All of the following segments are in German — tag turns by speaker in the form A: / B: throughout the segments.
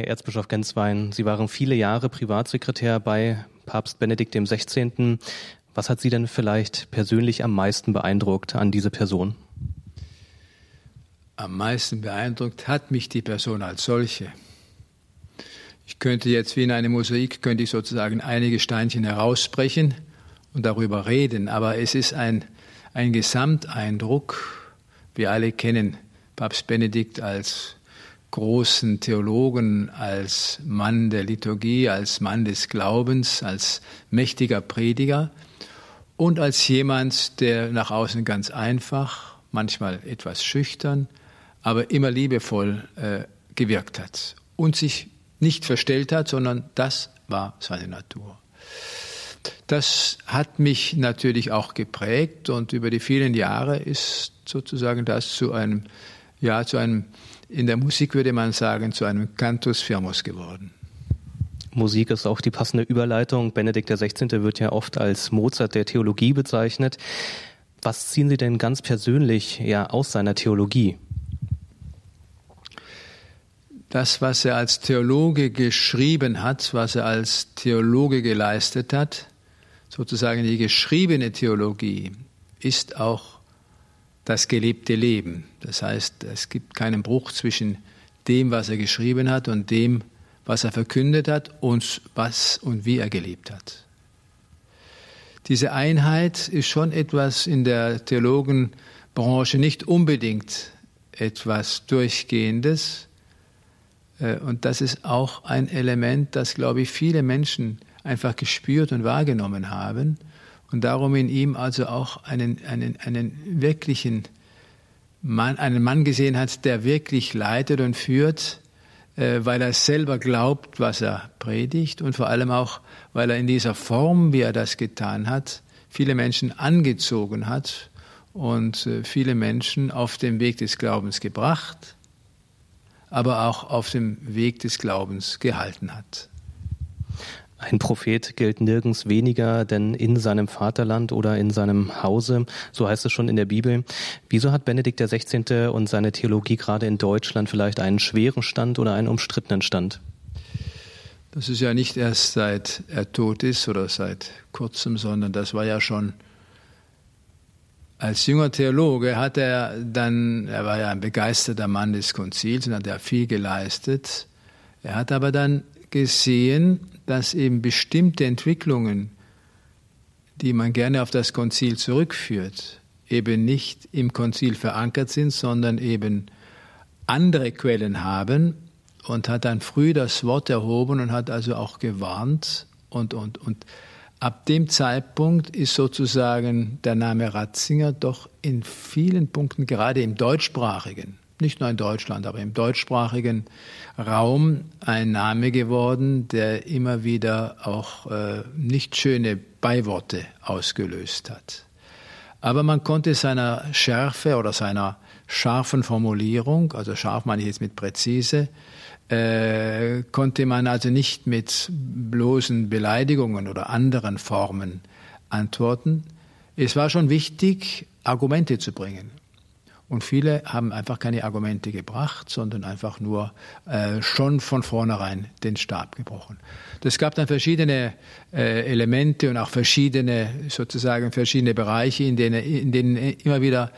A: Herr Erzbischof Genswein, Sie waren viele Jahre Privatsekretär bei Papst Benedikt XVI. Was hat Sie denn vielleicht persönlich am meisten beeindruckt an diese Person?
B: Am meisten beeindruckt hat mich die Person als solche. Ich könnte jetzt wie in einem Mosaik, könnte ich sozusagen einige Steinchen herausbrechen und darüber reden, aber es ist ein, ein Gesamteindruck. Wir alle kennen Papst Benedikt als großen Theologen, als Mann der Liturgie, als Mann des Glaubens, als mächtiger Prediger und als jemand, der nach außen ganz einfach, manchmal etwas schüchtern, aber immer liebevoll äh, gewirkt hat und sich nicht verstellt hat, sondern das war seine Natur. Das hat mich natürlich auch geprägt und über die vielen Jahre ist sozusagen das zu einem, ja, zu einem, in der Musik würde man sagen, zu einem Cantus Firmus geworden.
A: Musik ist auch die passende Überleitung. Benedikt XVI. wird ja oft als Mozart der Theologie bezeichnet. Was ziehen Sie denn ganz persönlich ja aus seiner Theologie?
B: das, was er als Theologe geschrieben hat, was er als Theologe geleistet hat, sozusagen die geschriebene Theologie, ist auch das gelebte Leben. Das heißt, es gibt keinen Bruch zwischen dem, was er geschrieben hat und dem, was er verkündet hat und was und wie er gelebt hat. Diese Einheit ist schon etwas in der Theologenbranche nicht unbedingt etwas Durchgehendes, äh, und das ist auch ein Element, das, glaube ich, viele Menschen einfach gespürt und wahrgenommen haben und darum in ihm also auch einen, einen, einen wirklichen Mann, einen Mann gesehen hat, der wirklich leitet und führt, äh, weil er selber glaubt, was er predigt und vor allem auch, weil er in dieser Form, wie er das getan hat, viele Menschen angezogen hat und äh, viele Menschen auf den Weg des Glaubens gebracht aber auch auf dem Weg des Glaubens gehalten hat.
A: Ein Prophet gilt nirgends weniger denn in seinem Vaterland oder in seinem Hause, so heißt es schon in der Bibel. Wieso hat Benedikt XVI. und seine Theologie gerade in Deutschland vielleicht einen schweren Stand oder einen umstrittenen Stand?
B: Das ist ja nicht erst seit er tot ist oder seit kurzem, sondern das war ja schon als junger Theologe hat er dann, er war ja ein begeisterter Mann des Konzils und hat ja viel geleistet. Er hat aber dann gesehen, dass eben bestimmte Entwicklungen, die man gerne auf das Konzil zurückführt, eben nicht im Konzil verankert sind, sondern eben andere Quellen haben und hat dann früh das Wort erhoben und hat also auch gewarnt und, und, und Ab dem Zeitpunkt ist sozusagen der Name Ratzinger doch in vielen Punkten, gerade im deutschsprachigen, nicht nur in Deutschland, aber im deutschsprachigen Raum ein Name geworden, der immer wieder auch äh, nicht schöne Beiworte ausgelöst hat. Aber man konnte seiner Schärfe oder seiner scharfen Formulierung, also scharf meine ich jetzt mit präzise, äh, konnte man also nicht mit bloßen Beleidigungen oder anderen Formen antworten. Es war schon wichtig, Argumente zu bringen. Und viele haben einfach keine Argumente gebracht, sondern einfach nur äh, schon von vornherein den Stab gebrochen. Es gab dann verschiedene äh, Elemente und auch verschiedene, sozusagen verschiedene Bereiche, in denen, in denen immer wieder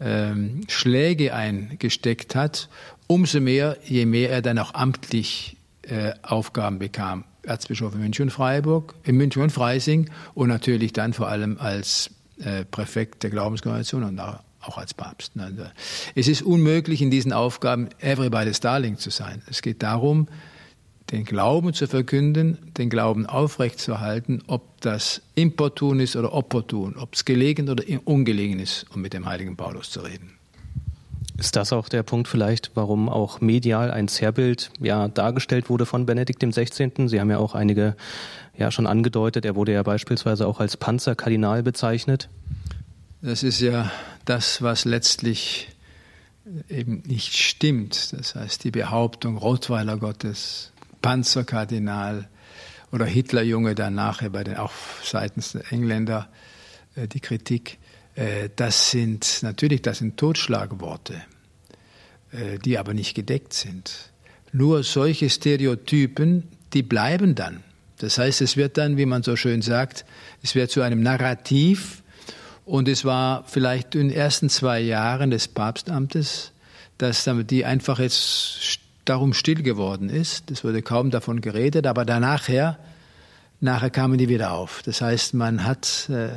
B: ähm, Schläge eingesteckt hat Umso mehr, je mehr er dann auch amtlich äh, Aufgaben bekam. Erzbischof in München und Freiburg, in München und Freising und natürlich dann vor allem als äh, Präfekt der Glaubenskongregation und auch als Papst. Es ist unmöglich, in diesen Aufgaben everybody's darling zu sein. Es geht darum, den Glauben zu verkünden, den Glauben aufrechtzuerhalten, ob das importun ist oder opportun, ob es gelegen oder ungelegen ist, um mit dem heiligen Paulus zu reden.
A: Ist das auch der Punkt vielleicht, warum auch medial ein Zerrbild ja dargestellt wurde von Benedikt dem 16.? Sie haben ja auch einige ja schon angedeutet, er wurde ja beispielsweise auch als Panzerkardinal bezeichnet.
B: Das ist ja das, was letztlich eben nicht stimmt. Das heißt, die Behauptung Rottweiler Gottes, Panzerkardinal oder Hitlerjunge nachher bei den auch seitens der Engländer äh, die Kritik. Äh, das sind natürlich, das sind Totschlagworte, äh, die aber nicht gedeckt sind. Nur solche Stereotypen, die bleiben dann. Das heißt, es wird dann, wie man so schön sagt, es wird zu einem Narrativ. Und es war vielleicht in den ersten zwei Jahren des Papstamtes, dass die einfach jetzt darum still geworden ist. Es wurde kaum davon geredet, aber danach her, nachher kamen die wieder auf. Das heißt, man hat äh,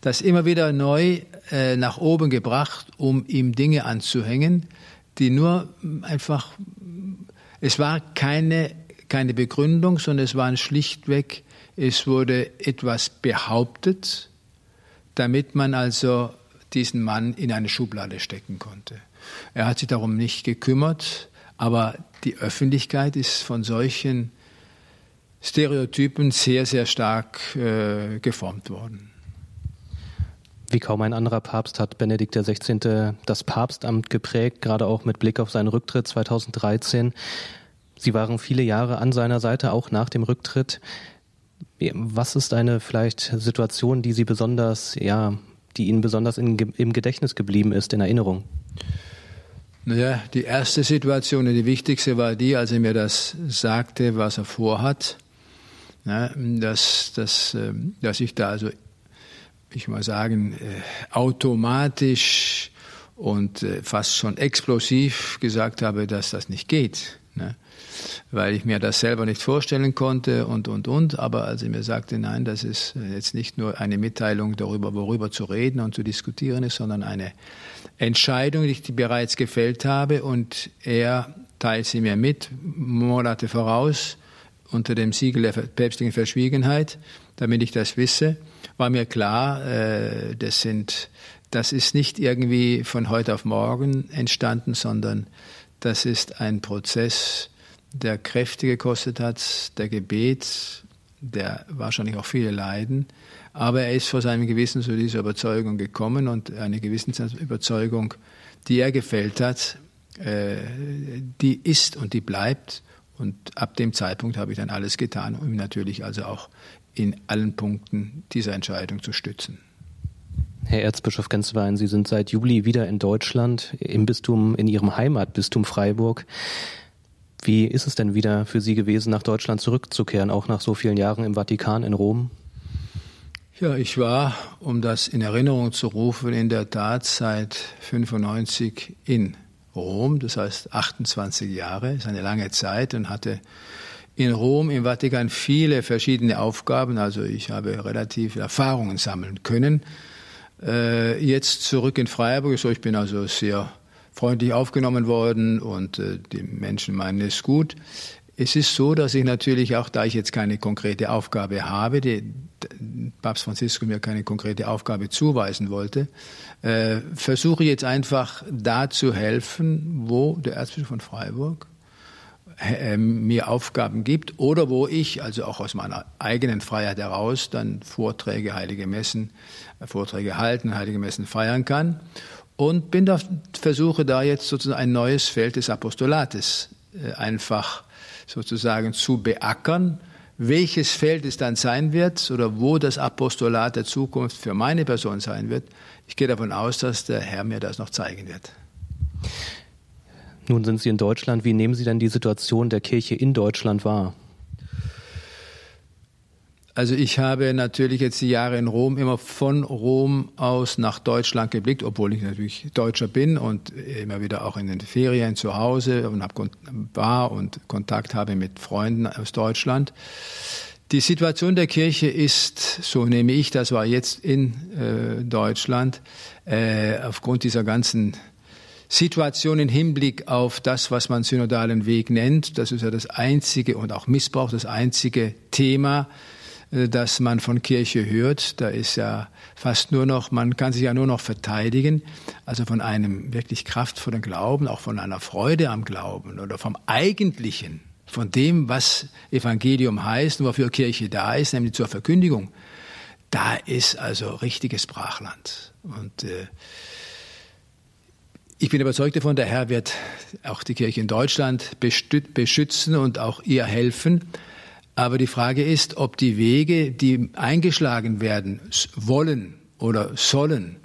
B: das immer wieder neu äh, nach oben gebracht, um ihm Dinge anzuhängen, die nur einfach, es war keine, keine Begründung, sondern es waren schlichtweg, es wurde etwas behauptet, damit man also diesen Mann in eine Schublade stecken konnte. Er hat sich darum nicht gekümmert, aber die Öffentlichkeit ist von solchen Stereotypen sehr, sehr stark äh, geformt worden.
A: Wie kaum ein anderer Papst hat Benedikt XVI. das Papstamt geprägt, gerade auch mit Blick auf seinen Rücktritt 2013. Sie waren viele Jahre an seiner Seite, auch nach dem Rücktritt. Was ist eine vielleicht Situation, die Sie besonders, ja, die Ihnen besonders in, im Gedächtnis geblieben ist, in Erinnerung?
B: Naja, die erste Situation, die wichtigste war die, als er mir das sagte, was er vorhat, ja, dass, dass, ähm, dass ich da also ich mal sagen, äh, automatisch und äh, fast schon explosiv gesagt habe, dass das nicht geht. Ne? Weil ich mir das selber nicht vorstellen konnte und, und, und. Aber als er mir sagte, nein, das ist jetzt nicht nur eine Mitteilung darüber, worüber zu reden und zu diskutieren ist, sondern eine Entscheidung, die ich bereits gefällt habe und er teilt sie mir mit, Monate voraus, unter dem Siegel der päpstlichen Verschwiegenheit, damit ich das wisse war mir klar, äh, das sind, das ist nicht irgendwie von heute auf morgen entstanden, sondern das ist ein Prozess, der Kräfte gekostet hat, der Gebet, der wahrscheinlich auch viele leiden. Aber er ist vor seinem Gewissen zu dieser Überzeugung gekommen und eine Gewissensüberzeugung, die er gefällt hat, äh, die ist und die bleibt. Und ab dem Zeitpunkt habe ich dann alles getan, um natürlich also auch in allen Punkten dieser Entscheidung zu stützen.
A: Herr Erzbischof Genswein, Sie sind seit Juli wieder in Deutschland, im Bistum, in Ihrem Heimatbistum Freiburg. Wie ist es denn wieder für Sie gewesen, nach Deutschland zurückzukehren, auch nach so vielen Jahren im Vatikan in Rom?
B: Ja, ich war, um das in Erinnerung zu rufen, in der Tat seit 95 in Rom, das heißt 28 Jahre, ist eine lange Zeit und hatte in Rom, im Vatikan viele verschiedene Aufgaben. Also ich habe relativ Erfahrungen sammeln können. Äh, jetzt zurück in Freiburg. So, ich bin also sehr freundlich aufgenommen worden und äh, die Menschen meinen es gut. Es ist so, dass ich natürlich auch, da ich jetzt keine konkrete Aufgabe habe, die Papst Franziskus mir keine konkrete Aufgabe zuweisen wollte, äh, versuche jetzt einfach da zu helfen, wo der Erzbischof von Freiburg äh, mir Aufgaben gibt oder wo ich, also auch aus meiner eigenen Freiheit heraus, dann Vorträge, heilige Messen, äh, Vorträge halten, heilige Messen feiern kann. Und bin da, versuche da jetzt sozusagen ein neues Feld des Apostolates äh, einfach sozusagen zu beackern. Welches Feld es dann sein wird oder wo das Apostolat der Zukunft für meine Person sein wird, ich gehe davon aus, dass der Herr mir das noch zeigen wird.
A: Nun sind Sie in Deutschland. Wie nehmen Sie denn die Situation der Kirche in Deutschland wahr?
B: Also ich habe natürlich jetzt die Jahre in Rom immer von Rom aus nach Deutschland geblickt, obwohl ich natürlich Deutscher bin und immer wieder auch in den Ferien zu Hause und hab, war und Kontakt habe mit Freunden aus Deutschland. Die Situation der Kirche ist, so nehme ich das war jetzt in äh, Deutschland, äh, aufgrund dieser ganzen Situation im Hinblick auf das, was man synodalen Weg nennt. Das ist ja das einzige und auch Missbrauch, das einzige Thema, äh, das man von Kirche hört. Da ist ja fast nur noch, man kann sich ja nur noch verteidigen. Also von einem wirklich kraftvollen Glauben, auch von einer Freude am Glauben oder vom Eigentlichen, von dem, was Evangelium heißt und wofür Kirche da ist, nämlich zur Verkündigung. Da ist also richtiges Brachland. Und äh, ich bin überzeugt davon, der Herr wird auch die Kirche in Deutschland beschützen und auch ihr helfen. Aber die Frage ist, ob die Wege, die eingeschlagen werden wollen oder sollen,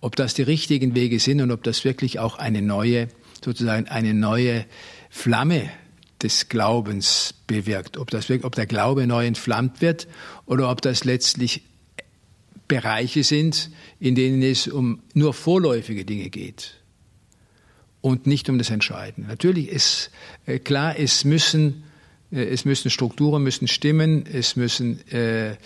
B: ob das die richtigen Wege sind und ob das wirklich auch eine neue, sozusagen eine neue Flamme des Glaubens bewirkt. Ob, das, ob der Glaube neu entflammt wird oder ob das letztlich Bereiche sind, in denen es um nur vorläufige Dinge geht und nicht um das Entscheidende. Natürlich ist äh, klar, es müssen, äh, es müssen Strukturen müssen stimmen, es müssen äh,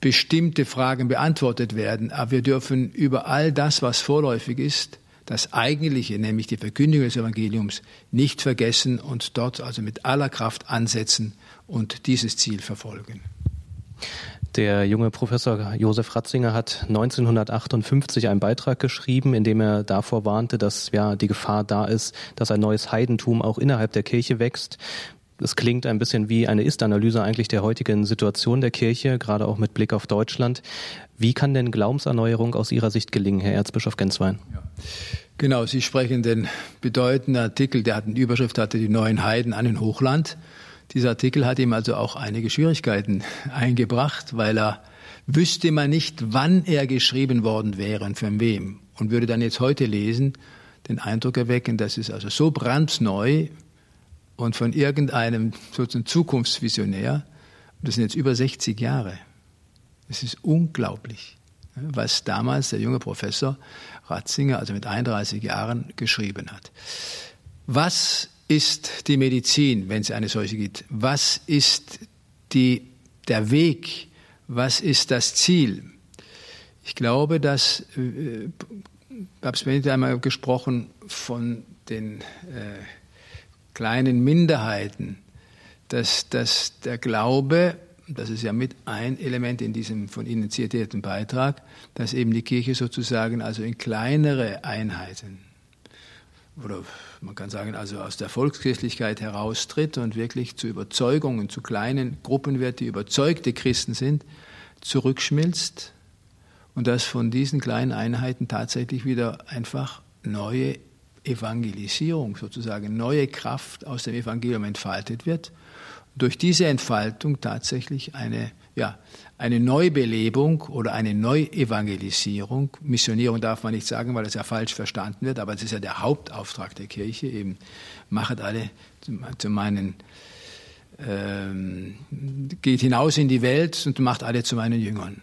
B: bestimmte Fragen beantwortet werden, aber wir dürfen über all das, was vorläufig ist, das Eigentliche, nämlich die Verkündigung des Evangeliums, nicht vergessen und dort also mit aller Kraft ansetzen und dieses Ziel verfolgen.
A: Der junge Professor Josef Ratzinger hat 1958 einen Beitrag geschrieben, in dem er davor warnte, dass ja die Gefahr da ist, dass ein neues Heidentum auch innerhalb der Kirche wächst. Es klingt ein bisschen wie eine Ist-Analyse eigentlich der heutigen Situation der Kirche, gerade auch mit Blick auf Deutschland. Wie kann denn Glaubenserneuerung aus Ihrer Sicht gelingen, Herr Erzbischof Genswein? Ja.
B: Genau, Sie sprechen den bedeutenden Artikel, der hat eine Überschrift hatte, die neuen Heiden an den Hochland. Dieser Artikel hat ihm also auch einige Schwierigkeiten eingebracht, weil er wüsste man nicht, wann er geschrieben worden wäre und von wem. Und würde dann jetzt heute lesen, den Eindruck erwecken, das ist also so brandneu und von irgendeinem sozusagen Zukunftsvisionär. Das sind jetzt über 60 Jahre. Es ist unglaublich, was damals der junge Professor Ratzinger, also mit 31 Jahren, geschrieben hat. Was ist die Medizin, wenn es eine solche gibt? Was ist die, der Weg? Was ist das Ziel? Ich glaube, dass äh, Papst Benedikt einmal gesprochen von den äh, kleinen Minderheiten, dass, dass der Glaube, das ist ja mit ein Element in diesem von Ihnen zitierten Beitrag, dass eben die Kirche sozusagen also in kleinere Einheiten oder man kann sagen, also aus der Volkskirchlichkeit heraustritt und wirklich zu Überzeugungen, zu kleinen Gruppen wird, die überzeugte Christen sind, zurückschmilzt und dass von diesen kleinen Einheiten tatsächlich wieder einfach neue Evangelisierung, sozusagen neue Kraft aus dem Evangelium entfaltet wird. Durch diese Entfaltung tatsächlich eine, ja, eine Neubelebung oder eine Neuevangelisierung. Missionierung darf man nicht sagen, weil das ja falsch verstanden wird, aber es ist ja der Hauptauftrag der Kirche, eben machet alle zu meinen, ähm, geht hinaus in die Welt und macht alle zu meinen Jüngern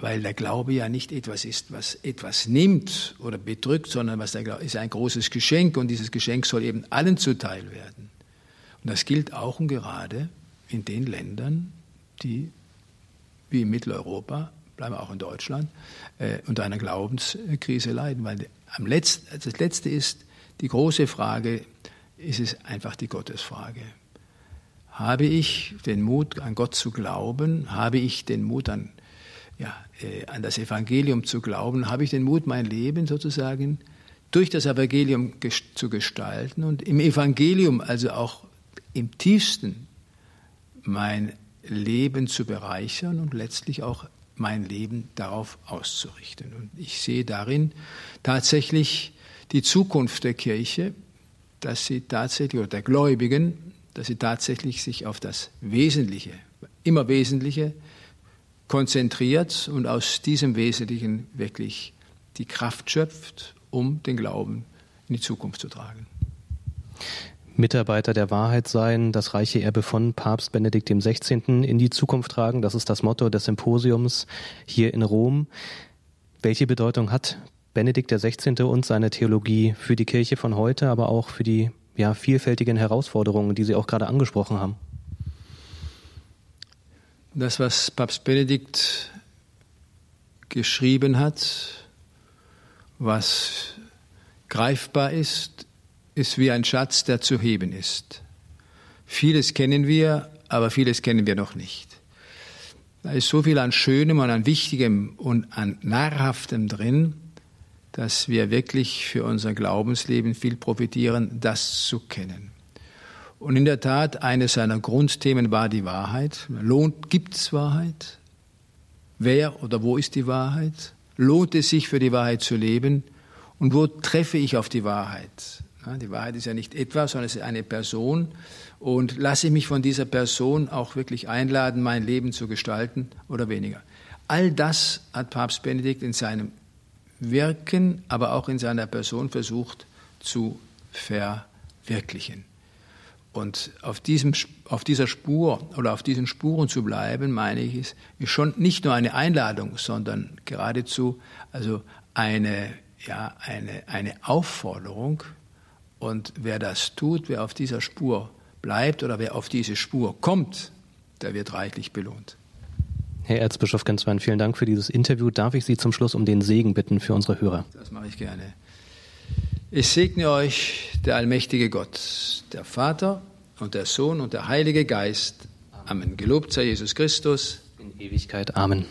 B: weil der Glaube ja nicht etwas ist, was etwas nimmt oder bedrückt, sondern was der Glaube ist ein großes Geschenk und dieses Geschenk soll eben allen zuteil werden. Und das gilt auch und gerade in den Ländern, die wie in Mitteleuropa, bleiben wir auch in Deutschland, äh, unter einer Glaubenskrise leiden. Weil am Letzt, das Letzte ist die große Frage, ist es einfach die Gottesfrage. Habe ich den Mut, an Gott zu glauben? Habe ich den Mut, an ja, äh, an das Evangelium zu glauben, habe ich den Mut, mein Leben sozusagen durch das Evangelium zu gestalten und im Evangelium also auch im tiefsten mein Leben zu bereichern und letztlich auch mein Leben darauf auszurichten. Und ich sehe darin tatsächlich die Zukunft der Kirche, dass sie tatsächlich, oder der Gläubigen, dass sie tatsächlich sich auf das Wesentliche, immer Wesentliche konzentriert und aus diesem Wesentlichen wirklich die Kraft schöpft, um den Glauben in die Zukunft zu tragen.
A: Mitarbeiter der Wahrheit sein, das reiche Erbe von Papst Benedikt XVI. in die Zukunft tragen. Das ist das Motto des Symposiums hier in Rom. Welche Bedeutung hat Benedikt XVI. und seine Theologie für die Kirche von heute, aber auch für die ja, vielfältigen Herausforderungen, die Sie auch gerade angesprochen haben?
B: Das, was Papst Benedikt geschrieben hat, was greifbar ist, ist wie ein Schatz, der zu heben ist. Vieles kennen wir, aber vieles kennen wir noch nicht. Da ist so viel an Schönem und an Wichtigem und an Nahrhaftem drin, dass wir wirklich für unser Glaubensleben viel profitieren, das zu kennen. Und in der Tat, eines seiner Grundthemen war die Wahrheit. Lohnt, gibt es Wahrheit? Wer oder wo ist die Wahrheit? Lohnt es sich für die Wahrheit zu leben? Und wo treffe ich auf die Wahrheit? Die Wahrheit ist ja nicht etwas, sondern es ist eine Person. Und lasse ich mich von dieser Person auch wirklich einladen, mein Leben zu gestalten oder weniger? All das hat Papst Benedikt in seinem Wirken, aber auch in seiner Person versucht zu verwirklichen. Und auf, diesem, auf dieser Spur oder auf diesen Spuren zu bleiben, meine ich, ist, ist schon nicht nur eine Einladung, sondern geradezu also eine, ja, eine, eine Aufforderung. Und wer das tut, wer auf dieser Spur bleibt oder wer auf diese Spur kommt, der wird reichlich belohnt.
A: Herr Erzbischof Genswein, vielen Dank für dieses Interview. Darf ich Sie zum Schluss um den Segen bitten für unsere Hörer?
B: Das mache ich gerne. Ich segne euch der allmächtige Gott, der Vater und der Sohn und der Heilige Geist. Amen. Gelobt sei Jesus Christus.
A: In Ewigkeit. Amen.